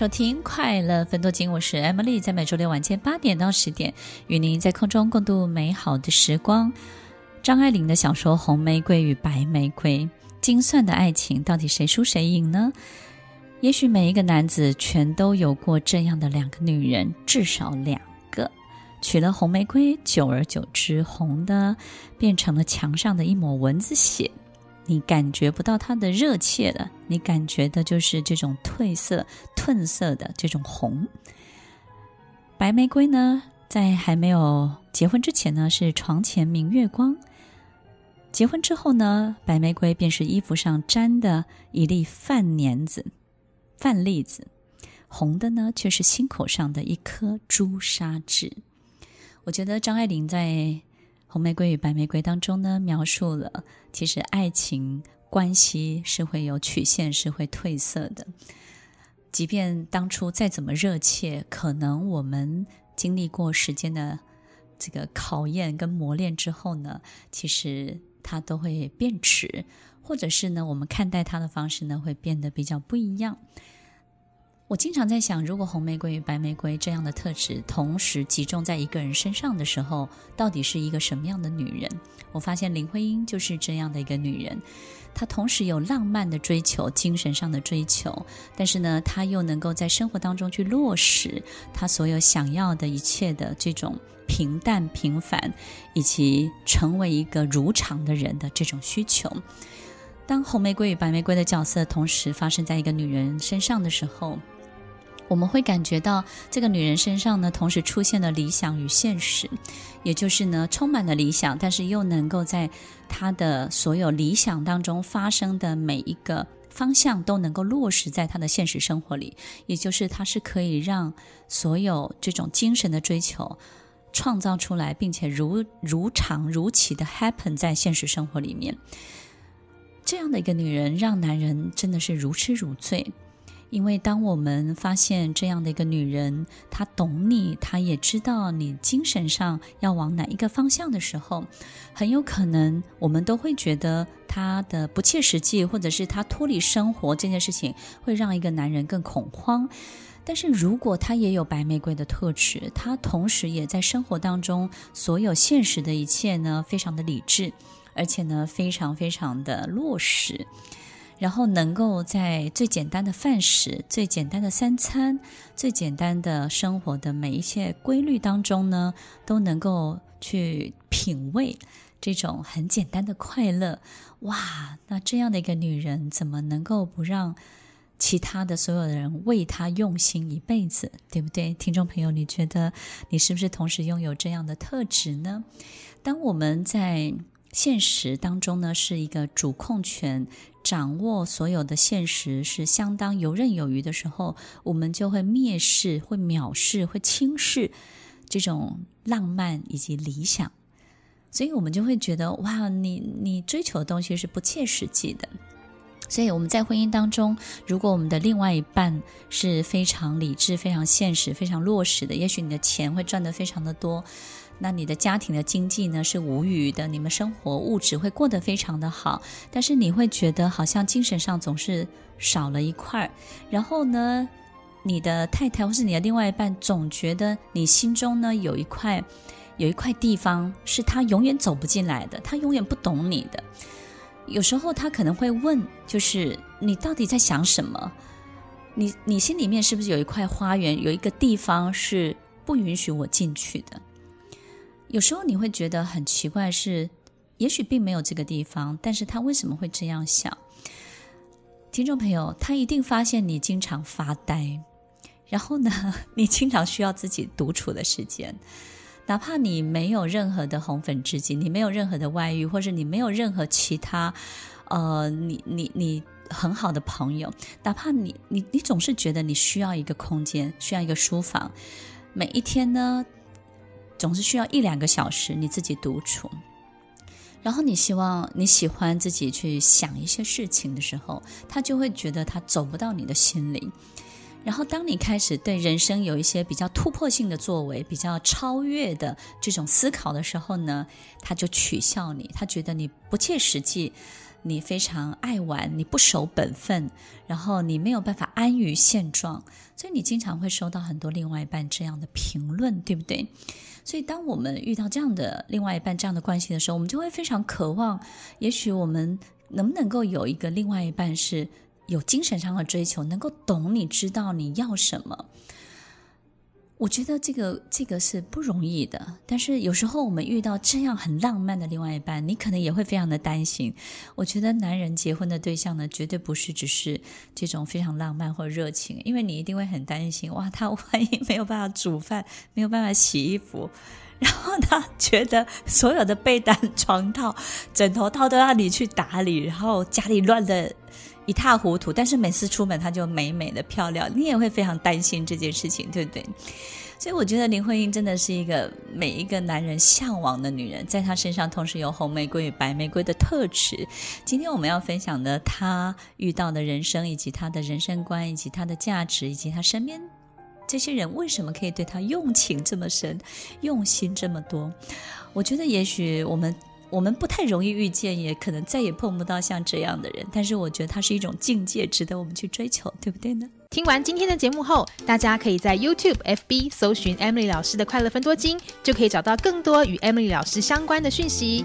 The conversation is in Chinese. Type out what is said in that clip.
收听《快乐分多金》，我是 Emily，在每周六晚间八点到十点，与您在空中共度美好的时光。张爱玲的小说《红玫瑰与白玫瑰》，精算的爱情到底谁输谁赢呢？也许每一个男子全都有过这样的两个女人，至少两个。娶了红玫瑰，久而久之，红的变成了墙上的一抹蚊子血。你感觉不到它的热切了，你感觉的就是这种褪色、褪色的这种红。白玫瑰呢，在还没有结婚之前呢，是床前明月光；结婚之后呢，白玫瑰便是衣服上粘的一粒饭粘子、饭粒子；红的呢，却是心口上的一颗朱砂痣。我觉得张爱玲在。红玫瑰与白玫瑰当中呢，描述了其实爱情关系是会有曲线，是会褪色的。即便当初再怎么热切，可能我们经历过时间的这个考验跟磨练之后呢，其实它都会变迟，或者是呢，我们看待它的方式呢，会变得比较不一样。我经常在想，如果红玫瑰与白玫瑰这样的特质同时集中在一个人身上的时候，到底是一个什么样的女人？我发现林徽因就是这样的一个女人，她同时有浪漫的追求、精神上的追求，但是呢，她又能够在生活当中去落实她所有想要的一切的这种平淡平凡，以及成为一个如常的人的这种需求。当红玫瑰与白玫瑰的角色同时发生在一个女人身上的时候，我们会感觉到这个女人身上呢，同时出现了理想与现实，也就是呢，充满了理想，但是又能够在她的所有理想当中发生的每一个方向都能够落实在她的现实生活里，也就是她是可以让所有这种精神的追求创造出来，并且如如常如期的 happen 在现实生活里面。这样的一个女人，让男人真的是如痴如醉。因为当我们发现这样的一个女人，她懂你，她也知道你精神上要往哪一个方向的时候，很有可能我们都会觉得她的不切实际，或者是她脱离生活这件事情会让一个男人更恐慌。但是如果她也有白玫瑰的特质，她同时也在生活当中所有现实的一切呢，非常的理智，而且呢，非常非常的落实。然后能够在最简单的饭食、最简单的三餐、最简单的生活的每一切规律当中呢，都能够去品味这种很简单的快乐。哇，那这样的一个女人，怎么能够不让其他的所有的人为她用心一辈子？对不对？听众朋友，你觉得你是不是同时拥有这样的特质呢？当我们在现实当中呢，是一个主控权。掌握所有的现实是相当游刃有余的时候，我们就会蔑视、会藐视、会轻视这种浪漫以及理想，所以我们就会觉得哇，你你追求的东西是不切实际的。所以我们在婚姻当中，如果我们的另外一半是非常理智、非常现实、非常落实的，也许你的钱会赚得非常的多。那你的家庭的经济呢，是无虞的，你们生活物质会过得非常的好，但是你会觉得好像精神上总是少了一块。然后呢，你的太太或是你的另外一半总觉得你心中呢有一块有一块地方是他永远走不进来的，他永远不懂你的。有时候他可能会问，就是你到底在想什么？你你心里面是不是有一块花园，有一个地方是不允许我进去的？有时候你会觉得很奇怪是，也许并没有这个地方，但是他为什么会这样想？听众朋友，他一定发现你经常发呆，然后呢，你经常需要自己独处的时间，哪怕你没有任何的红粉知己，你没有任何的外遇，或者你没有任何其他，呃，你你你很好的朋友，哪怕你你你总是觉得你需要一个空间，需要一个书房，每一天呢，总是需要一两个小时你自己独处，然后你希望你喜欢自己去想一些事情的时候，他就会觉得他走不到你的心里。然后当你开始对人生有一些比较突破性的作为、比较超越的这种思考的时候呢，他就取笑你，他觉得你不切实际，你非常爱玩，你不守本分，然后你没有办法安于现状，所以你经常会收到很多另外一半这样的评论，对不对？所以当我们遇到这样的另外一半这样的关系的时候，我们就会非常渴望，也许我们能不能够有一个另外一半是有精神上的追求，能够懂你，知道你要什么。我觉得这个这个是不容易的，但是有时候我们遇到这样很浪漫的另外一半，你可能也会非常的担心。我觉得男人结婚的对象呢，绝对不是只是这种非常浪漫或热情，因为你一定会很担心，哇，他万一没有办法煮饭，没有办法洗衣服，然后他觉得所有的被单、床套、枕头套都要你去打理，然后家里乱的一塌糊涂，但是每次出门他就美美的漂亮，你也会非常担心这件事情，对不对？所以我觉得林徽因真的是一个每一个男人向往的女人，在她身上同时有红玫瑰与白玫瑰的特质。今天我们要分享的，她遇到的人生，以及她的人生观，以及她的价值，以及她身边这些人为什么可以对他用情这么深，用心这么多。我觉得也许我们。我们不太容易遇见，也可能再也碰不到像这样的人。但是我觉得他是一种境界，值得我们去追求，对不对呢？听完今天的节目后，大家可以在 YouTube、FB 搜寻 Emily 老师的快乐分多金，就可以找到更多与 Emily 老师相关的讯息。